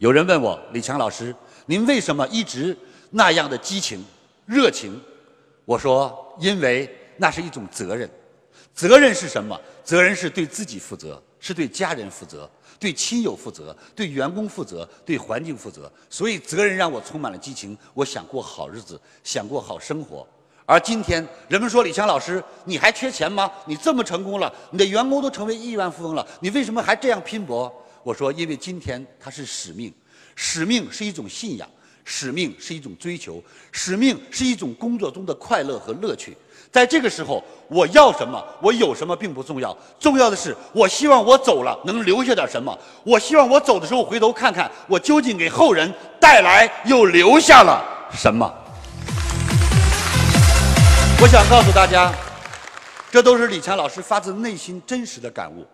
有人问我李强老师，您为什么一直那样的激情、热情？我说，因为那是一种责任。责任是什么？责任是对自己负责，是对家人负责，对亲友负责，对员工负责，对环境负责。所以，责任让我充满了激情。我想过好日子，想过好生活。而今天，人们说李强老师，你还缺钱吗？你这么成功了，你的员工都成为亿万富翁了，你为什么还这样拼搏？我说，因为今天它是使命，使命是一种信仰，使命是一种追求，使命是一种工作中的快乐和乐趣。在这个时候，我要什么，我有什么并不重要，重要的是，我希望我走了能留下点什么。我希望我走的时候回头看看，我究竟给后人带来又留下了什么。我想告诉大家，这都是李强老师发自内心真实的感悟。